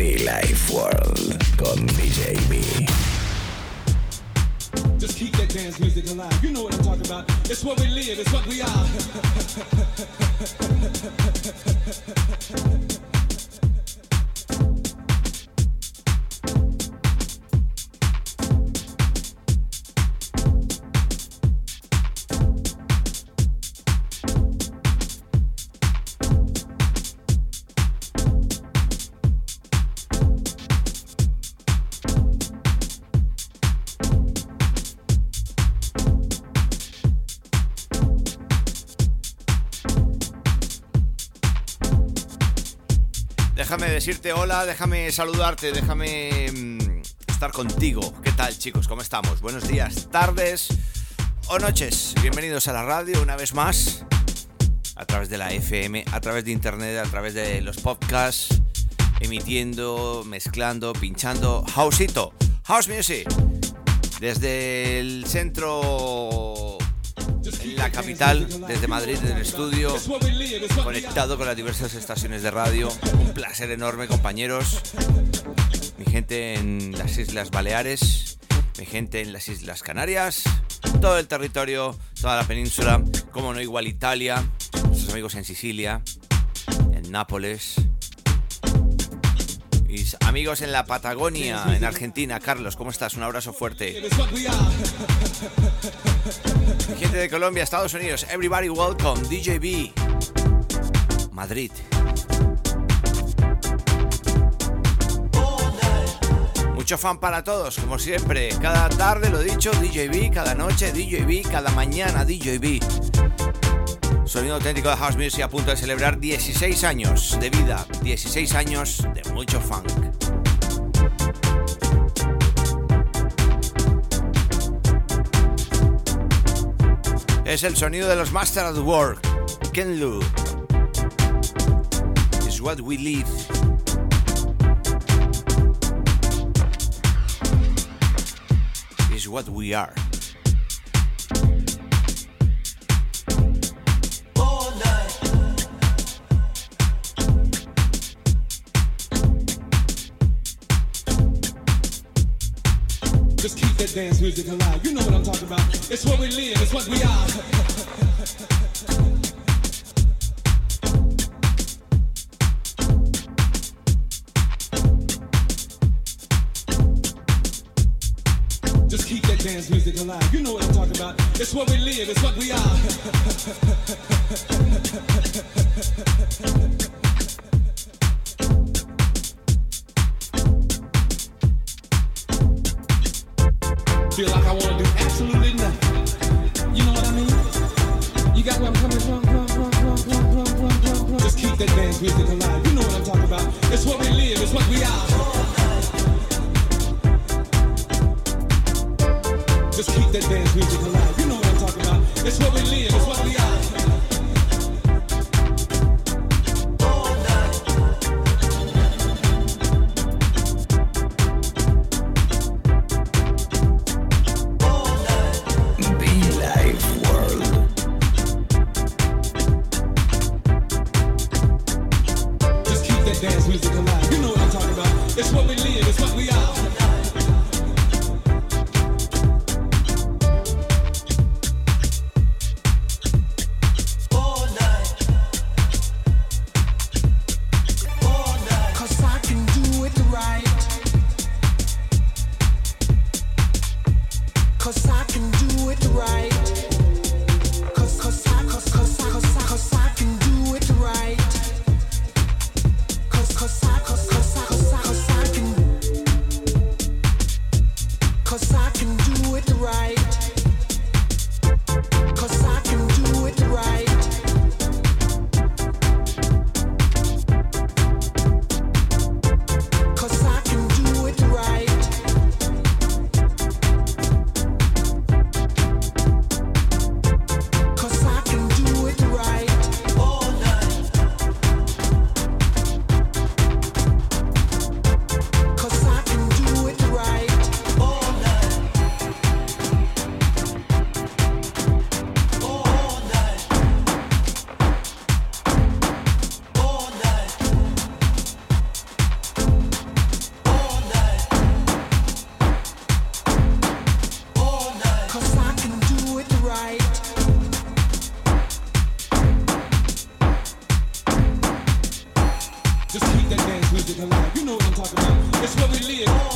Be Life World con DJ B. Just keep that dance music alive. You know what I'm talking about. It's what we live, it's what we are. decirte hola, déjame saludarte, déjame mm, estar contigo. ¿Qué tal chicos? ¿Cómo estamos? Buenos días, tardes o noches. Bienvenidos a la radio una vez más. A través de la FM, a través de internet, a través de los podcasts. Emitiendo, mezclando, pinchando. Houseito, House Music. Desde el centro en la capital, desde Madrid, en el estudio, conectado con las diversas estaciones de radio. Un placer enorme, compañeros. Mi gente en las Islas Baleares, mi gente en las Islas Canarias, todo el territorio, toda la península, como no igual Italia, nuestros amigos en Sicilia, en Nápoles. Mis amigos en la Patagonia, en Argentina. Carlos, ¿cómo estás? Un abrazo fuerte. Gente de Colombia, Estados Unidos, everybody welcome, DJB. Madrid. Mucho fan para todos, como siempre. Cada tarde lo dicho, DJB, cada noche DJB, cada mañana DJB. Sonido auténtico de House Music a punto de celebrar 16 años de vida, 16 años de mucho funk. Es el sonido de los Master at Work. Ken Lu. Is what we live. Is what we are. That dance music alive. You know what I'm talking about. It's what we live, it's what we are. Just keep that dance music alive. You know what I'm talking about. It's what we live, it's what we are. It's what we live, it's what we are. Just keep that dance music You know what I'm talking about. It's where we live.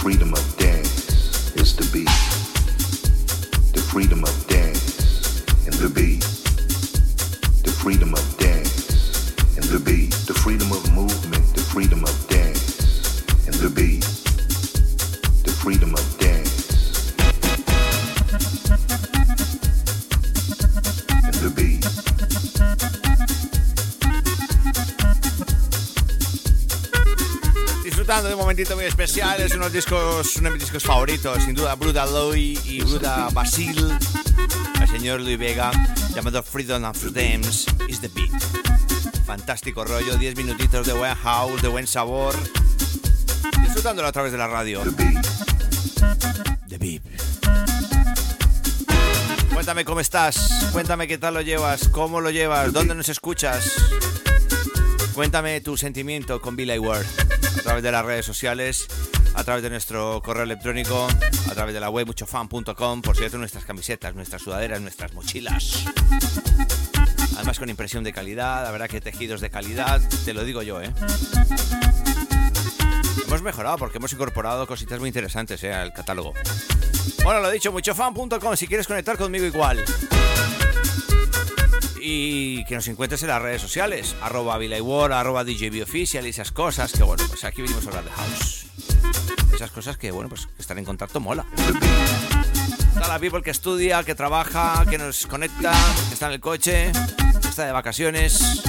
Freedom of momentito muy especial, es unos discos, uno de mis discos favoritos, sin duda Bruda Loy y Bruda Basil, el señor Luis Vega, llamado Freedom of Dance is the Beat. Fantástico rollo, 10 minutitos de buen house, de buen sabor, disfrutándolo a través de la radio. The beat. The Beat. Cuéntame cómo estás, cuéntame qué tal lo llevas, cómo lo llevas, dónde nos escuchas. Cuéntame tu sentimiento con Billy Ward a través de las redes sociales, través de nuestro correo electrónico, a través de la web muchofan.com, por cierto, nuestras camisetas, nuestras sudaderas, nuestras mochilas. Además con impresión de calidad, la verdad que tejidos de calidad, te lo digo yo, ¿eh? Hemos mejorado porque hemos incorporado cositas muy interesantes ¿eh? al catálogo. Bueno, lo dicho, muchofan.com si quieres conectar conmigo igual. Y que nos encuentres en las redes sociales, arroba War, arroba DJBOfficial y esas cosas que bueno, pues aquí venimos a hablar de house. Esas cosas que bueno, pues estar en contacto mola. Está la people que estudia, que trabaja, que nos conecta, que está en el coche, que está de vacaciones.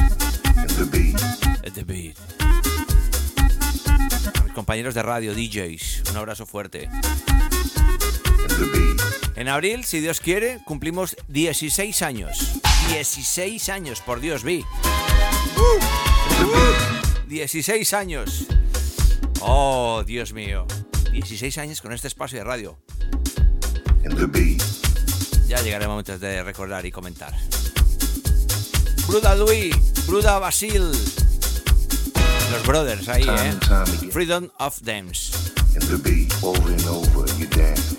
A mis compañeros de radio, DJs, un abrazo fuerte. En abril, si Dios quiere, cumplimos 16 años. 16 años, por Dios, vi. 16 años. Oh, Dios mío. 16 años con este espacio de radio. Ya llegará momentos de recordar y comentar. Bruda Luis, Bruda Basil. Los brothers ahí, ¿eh? Freedom of Dance. in the beat. Over and over you dance.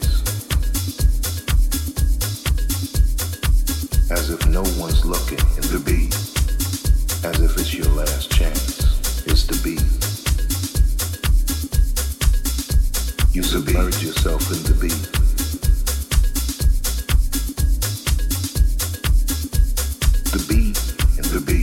As if no one's looking in the beat. As if it's your last chance. It's the beat. You submerge yourself in the beat. The beat and the beat.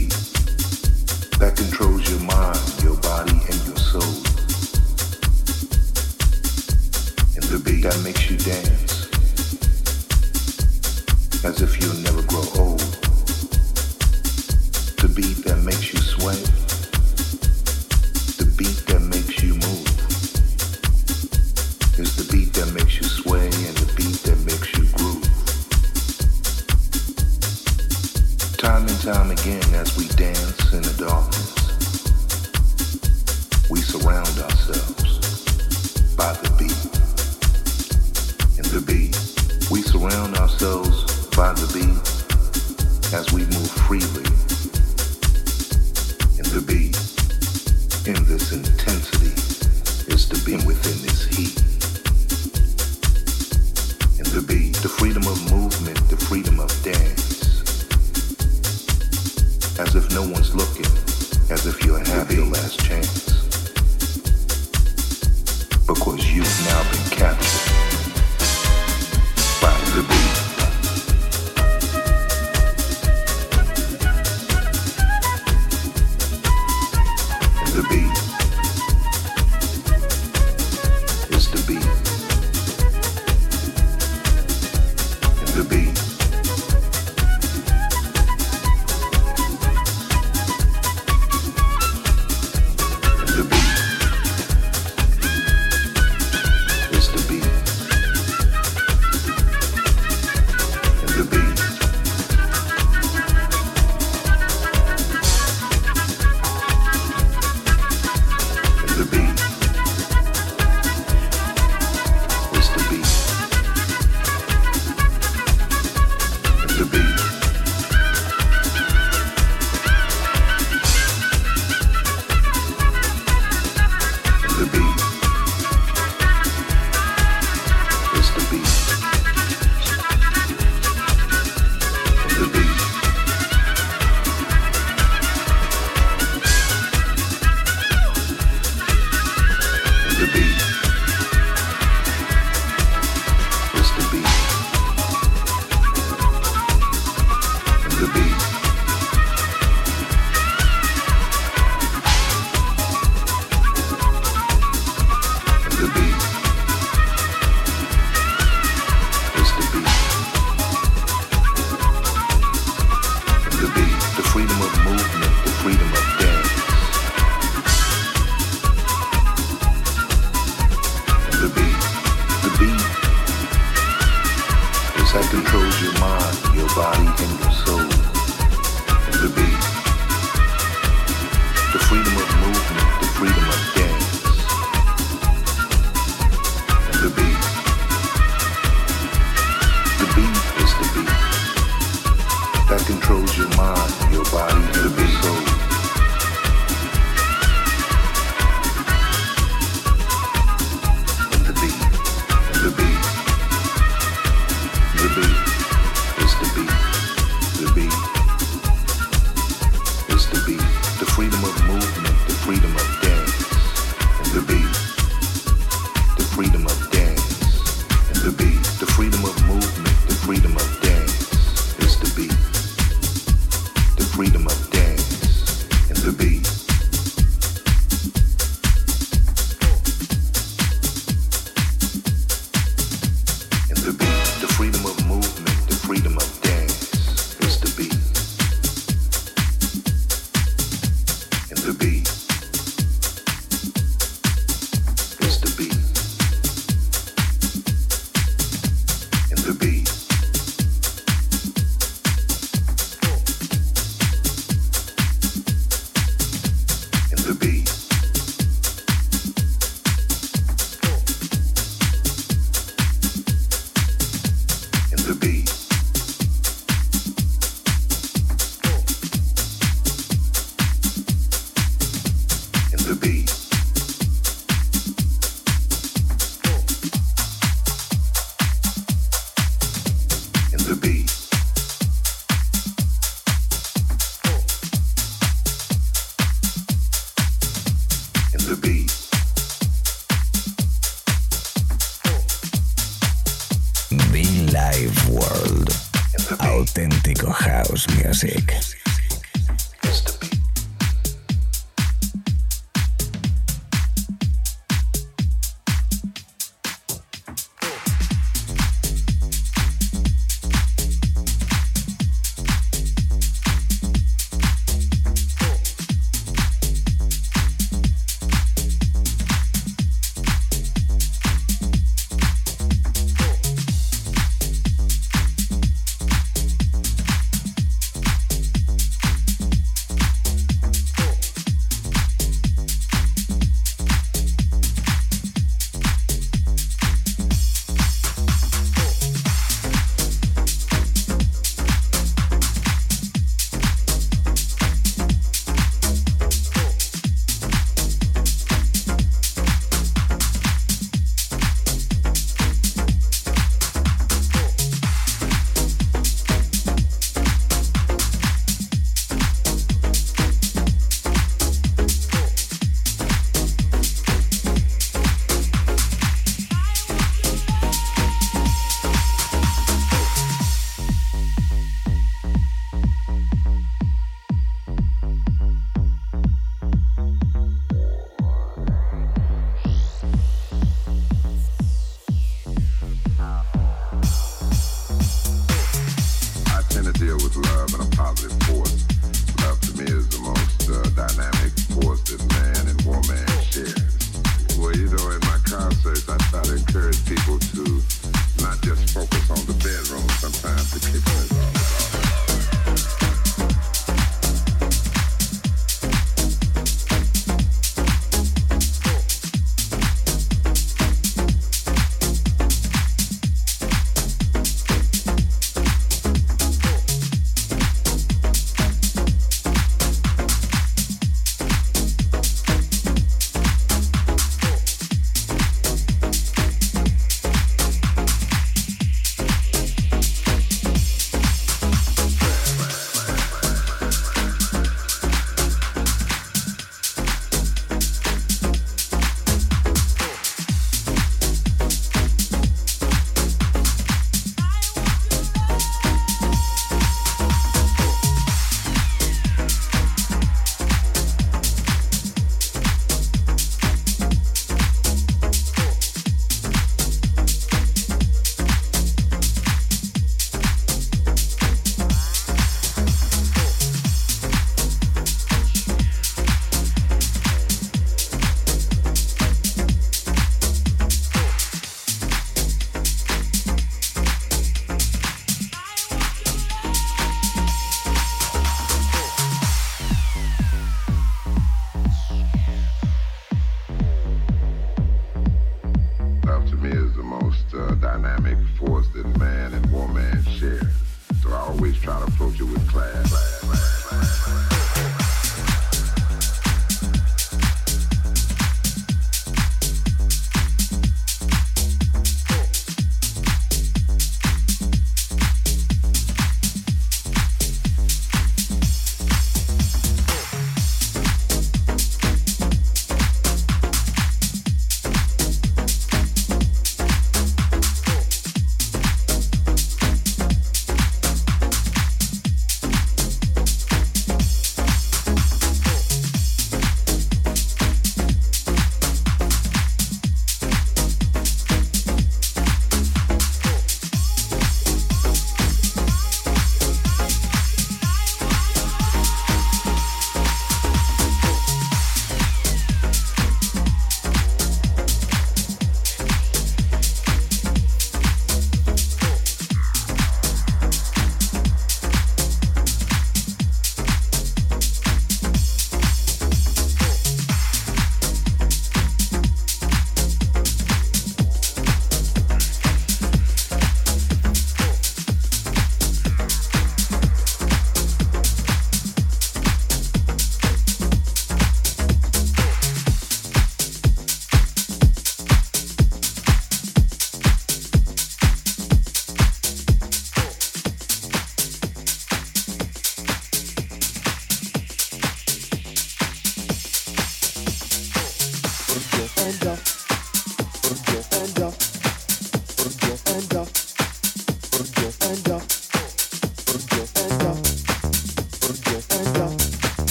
Auténtico House Music.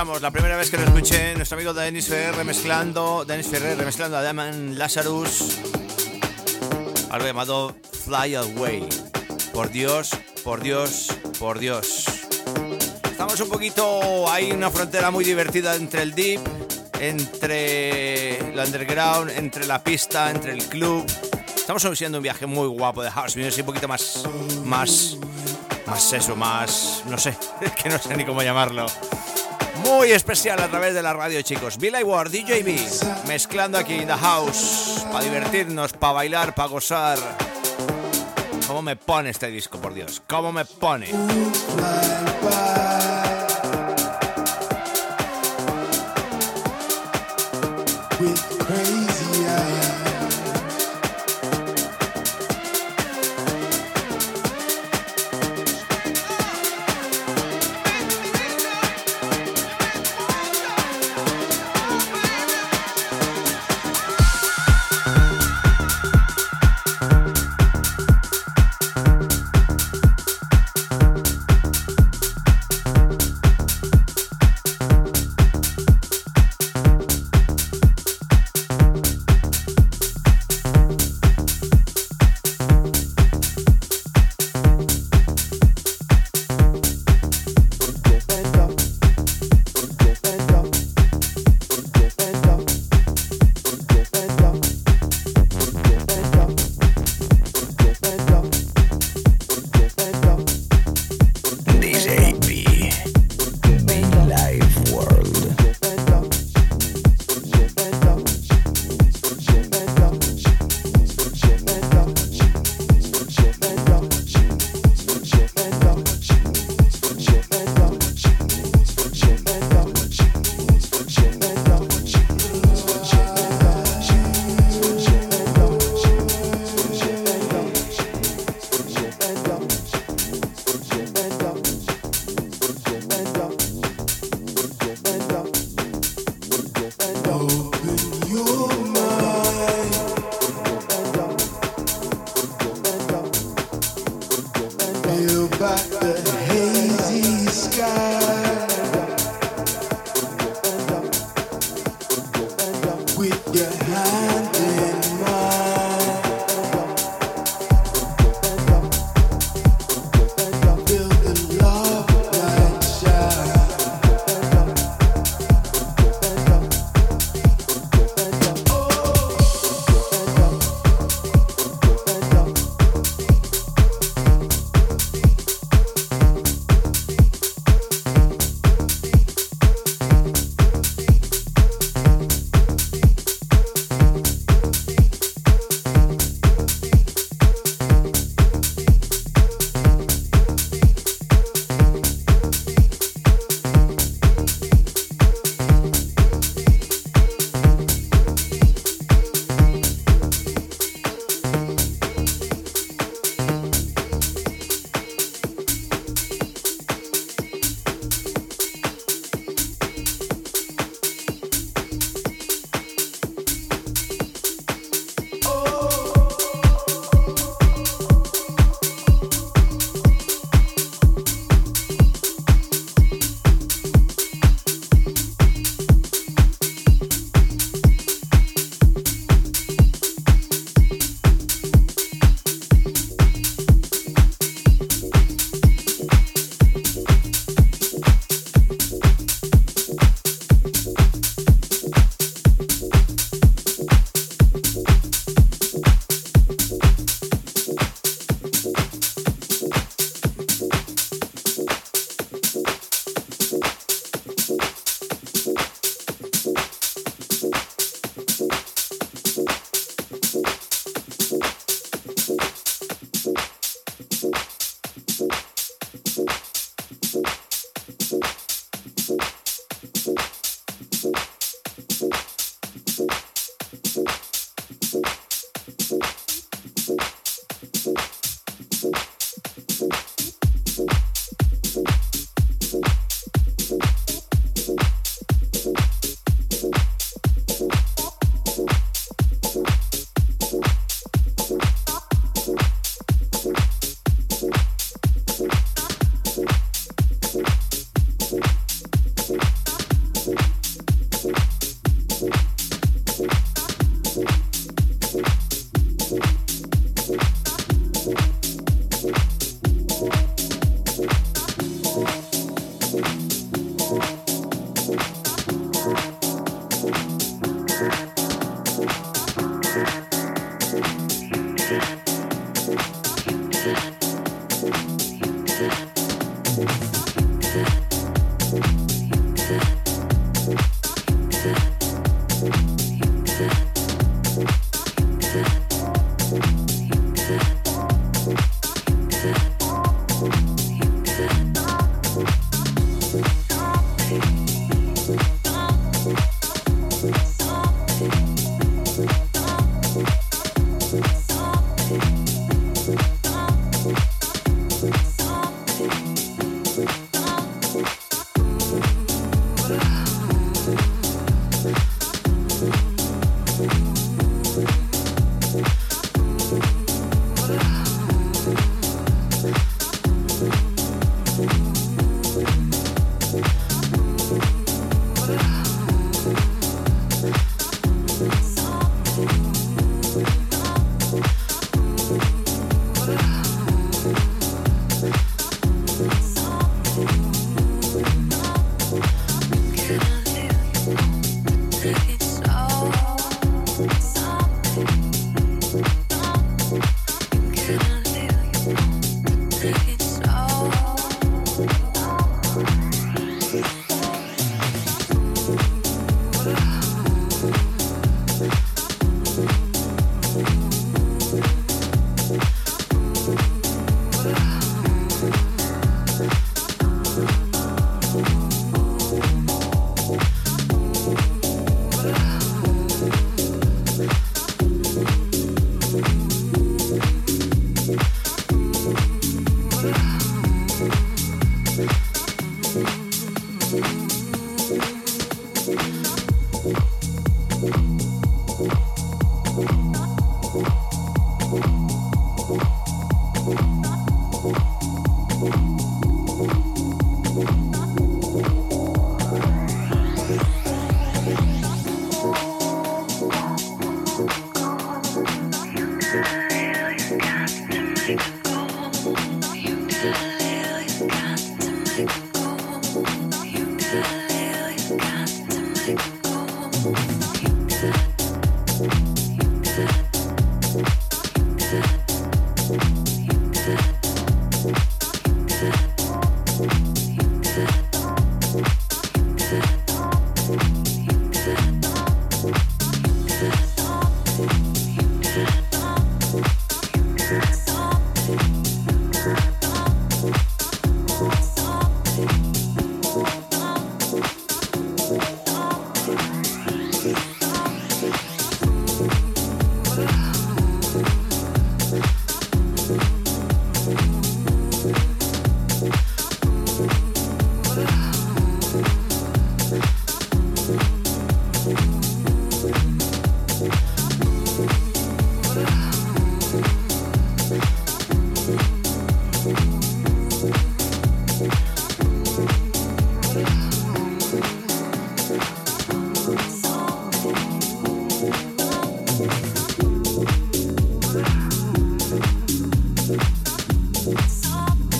La primera vez que lo escuché, nuestro amigo Denis Ferrer remezclando, Denis Ferrer remezclando a Damon Lazarus, algo llamado Fly Away. Por Dios, por Dios, por Dios. Estamos un poquito, hay una frontera muy divertida entre el deep, entre el underground, entre la pista, entre el club. Estamos haciendo un viaje muy guapo de house music, un poquito más, más, más eso, más, no sé, que no sé ni cómo llamarlo muy especial a través de la radio, chicos. Billy Ward, DJB, mezclando aquí The House, para divertirnos, para bailar, para gozar. ¿Cómo me pone este disco, por Dios? ¿Cómo me pone?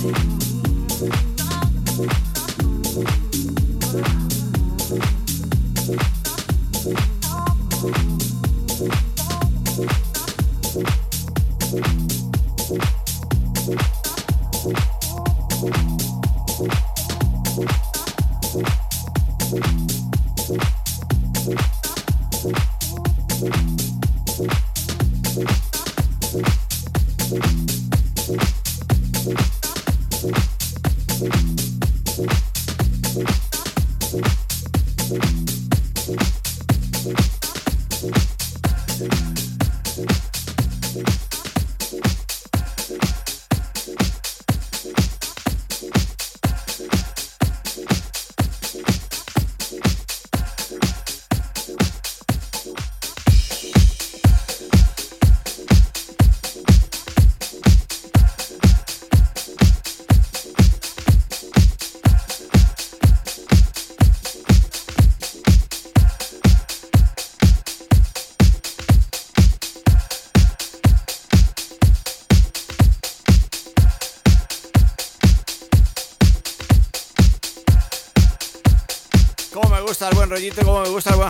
Bye.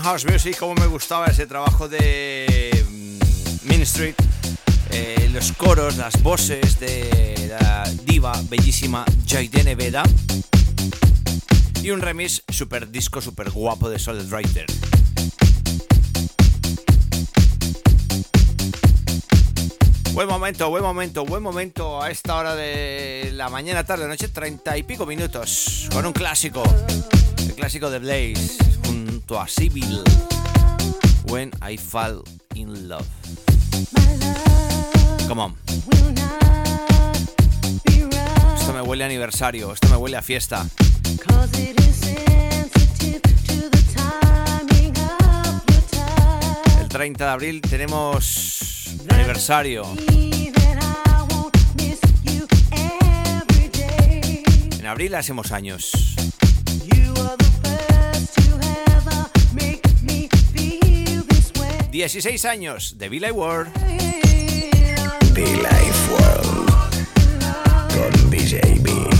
Buen house music, como me gustaba ese trabajo de mm, Ministry, eh, los coros, las voces de la diva bellísima Jaidene Veda y un remix super disco, super guapo de Solid Writer. Buen momento, buen momento, buen momento a esta hora de la mañana, tarde, noche, treinta y pico minutos, con un clásico, el clásico de Blaze a Civil When I Fall in Love. Come on. Esto me huele a aniversario, esto me huele a fiesta. El 30 de abril tenemos aniversario. En abril hacemos años. 16 años de Be World. Be Life World con DJB.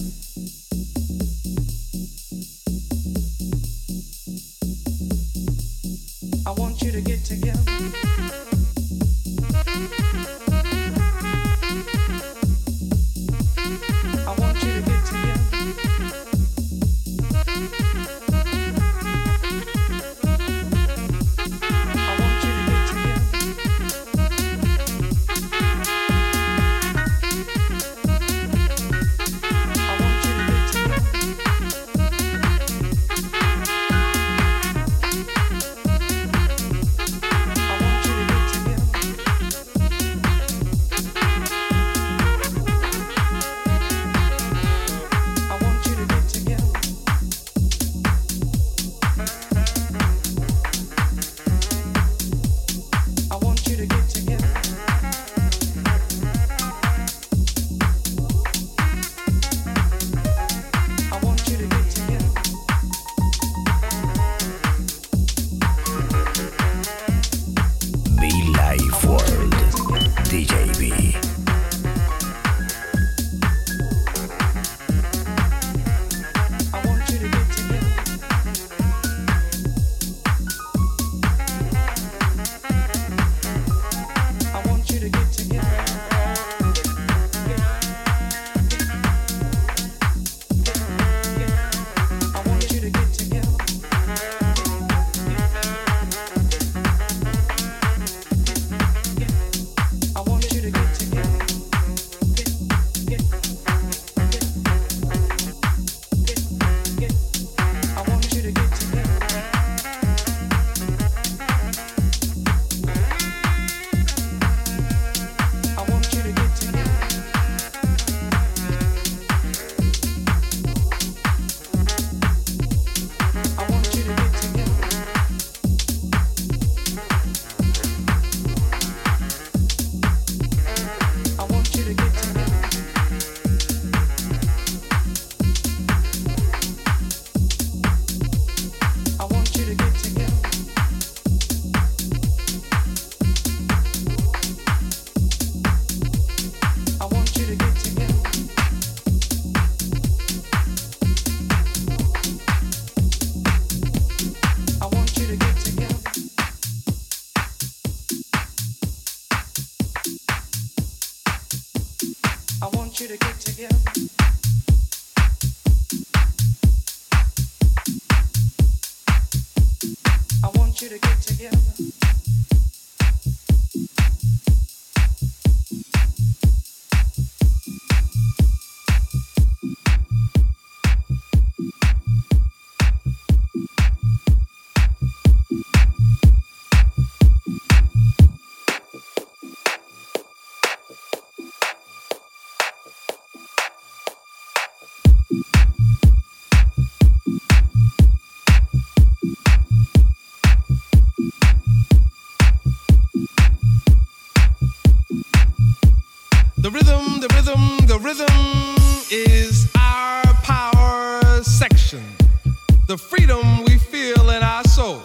the freedom we feel in our soul.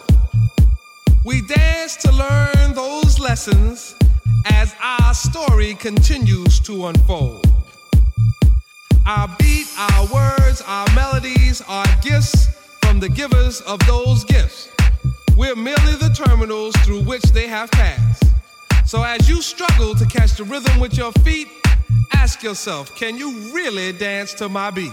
We dance to learn those lessons as our story continues to unfold. Our beat, our words, our melodies are gifts from the givers of those gifts. We're merely the terminals through which they have passed. So as you struggle to catch the rhythm with your feet, ask yourself, can you really dance to my beat?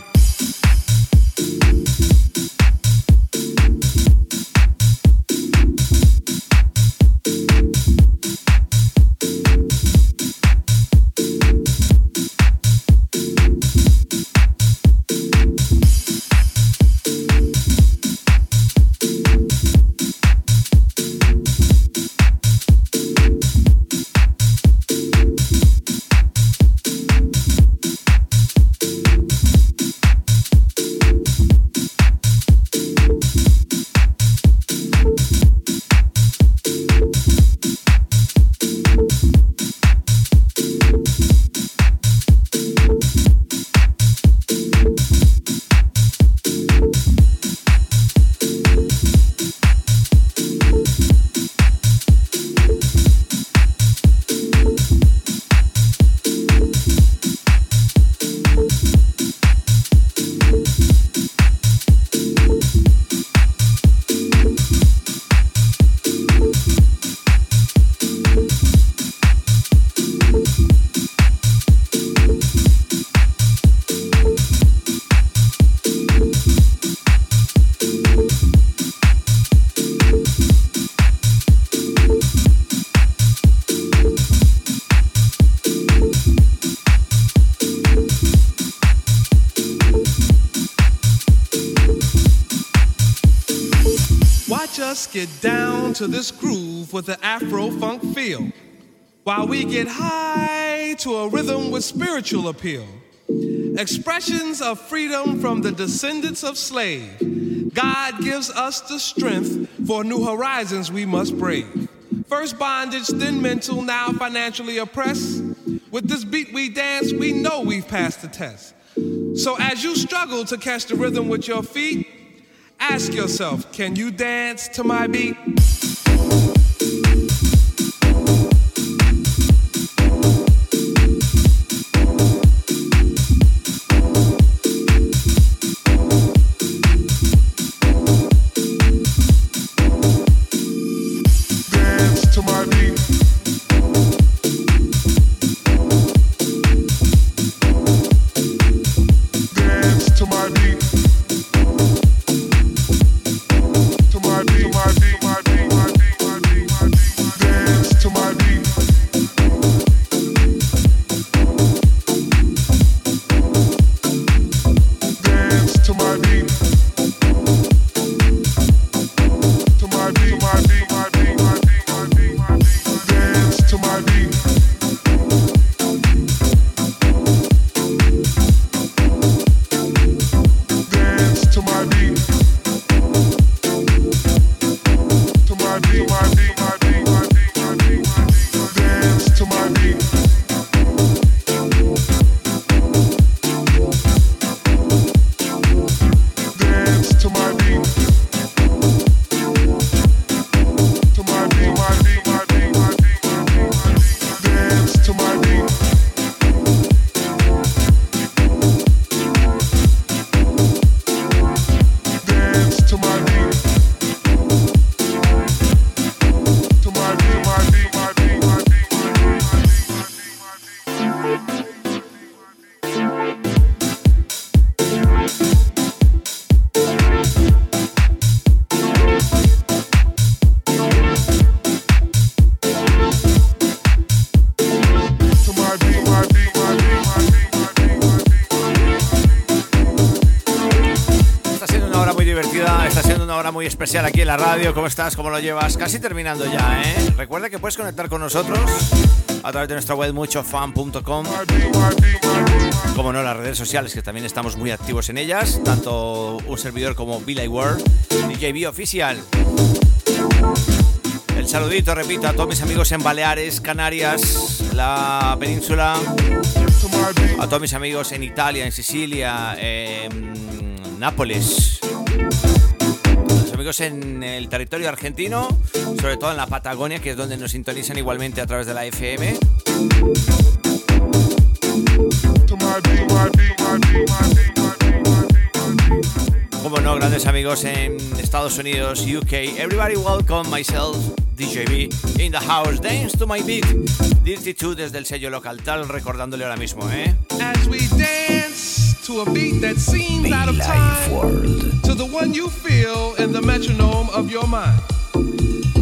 Get down to this groove with the Afro funk feel, while we get high to a rhythm with spiritual appeal. Expressions of freedom from the descendants of slave. God gives us the strength for new horizons we must brave. First bondage, then mental, now financially oppressed. With this beat we dance, we know we've passed the test. So as you struggle to catch the rhythm with your feet, ask yourself, can you dance to my beat? Especial aquí en la radio. ¿Cómo estás? ¿Cómo lo llevas? Casi terminando ya, ¿eh? Recuerda que puedes conectar con nosotros a través de nuestra web muchofan.com. Como no, las redes sociales, que también estamos muy activos en ellas, tanto un servidor como Billy World, DJB Oficial. El saludito, repito, a todos mis amigos en Baleares, Canarias, la península, a todos mis amigos en Italia, en Sicilia, en Nápoles, amigos en el territorio argentino, sobre todo en la Patagonia, que es donde nos sintonizan igualmente a través de la FM. Como no, grandes amigos en Estados Unidos, UK. Everybody welcome myself, DJB, in the house. Dance to my beat. Dirty 2 desde el sello local tal, recordándole ahora mismo, ¿eh? As we dance to a beat that seems out of time, to the one you feel in the metronome of your mind.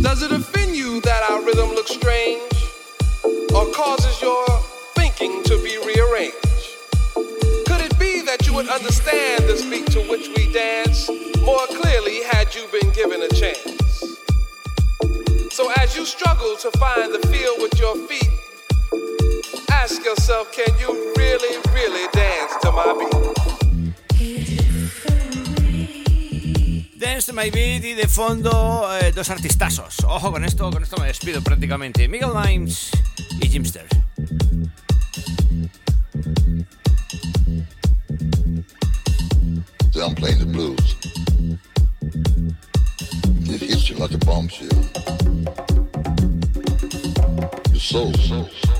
Does it offend you that our rhythm looks strange, or causes your thinking to be rearranged? Could it be that you would understand this beat to which we dance more clearly had you been given a chance? So as you struggle to find the feel with your feet, ask yourself, can you really, really dance to my beat? Dance to my beat y de fondo eh, dos artistazos. Ojo con esto, con esto me despido prácticamente. Miguel Limes y Jimster. I'm playing the blues. It hits you like a bombshell. Your soul, soul, soul,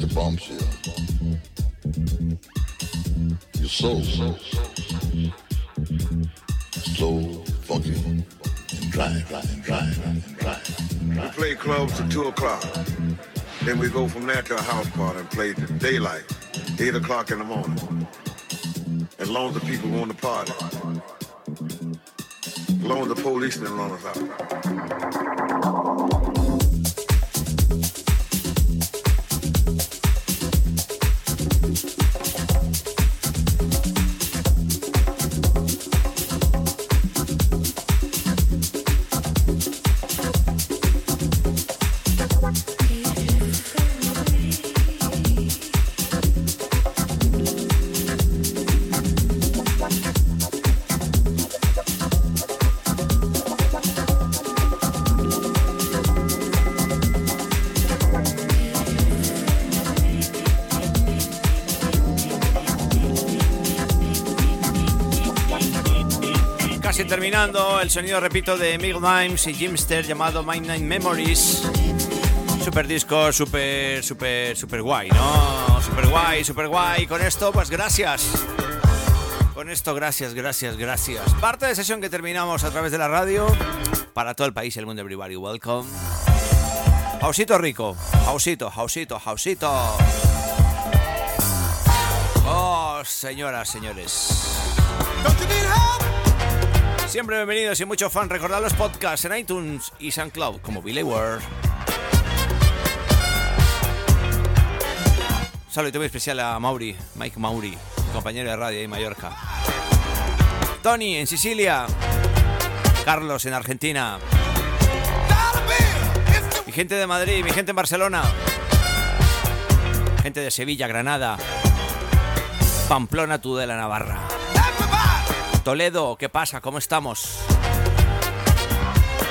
like a bombshell. Your soul, slow, funky, and dry, dry, and dry, and dry, We play clubs till 2 o'clock. Then we go from there to a house party and play till daylight, 8 o'clock in the morning. As long as the people want to party. As long as the police didn't run us out. El sonido, repito, de Mig Dimes y Jimster llamado My Nine Memories. Super disco, super, super, super guay, ¿no? Super guay, super guay. Con esto, pues gracias. Con esto, gracias, gracias, gracias. Parte de sesión que terminamos a través de la radio. Para todo el país el mundo, everybody, welcome. Jausito rico. Jausito, Jausito, Jausito. Oh, señoras, señores. Siempre bienvenidos y mucho fan. Recordad los podcasts en iTunes y SoundCloud como Billy Ward. Saludo muy especial a Mauri, Mike Mauri, compañero de radio en Mallorca. Tony en Sicilia. Carlos en Argentina. Mi gente de Madrid, mi gente en Barcelona. Gente de Sevilla, Granada. Pamplona, Tudela, Navarra. Toledo, ¿qué pasa? ¿Cómo estamos?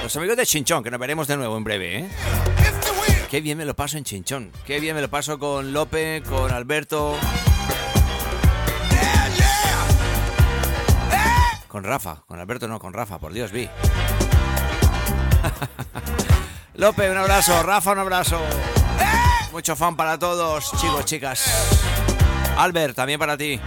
Los amigos de Chinchón, que nos veremos de nuevo en breve, ¿eh? Qué bien me lo paso en Chinchón. Qué bien me lo paso con Lope, con Alberto. Con Rafa. Con Alberto no, con Rafa, por Dios, vi. Lope, un abrazo. Rafa, un abrazo. Mucho fan para todos, chicos, chicas. Albert, también para ti.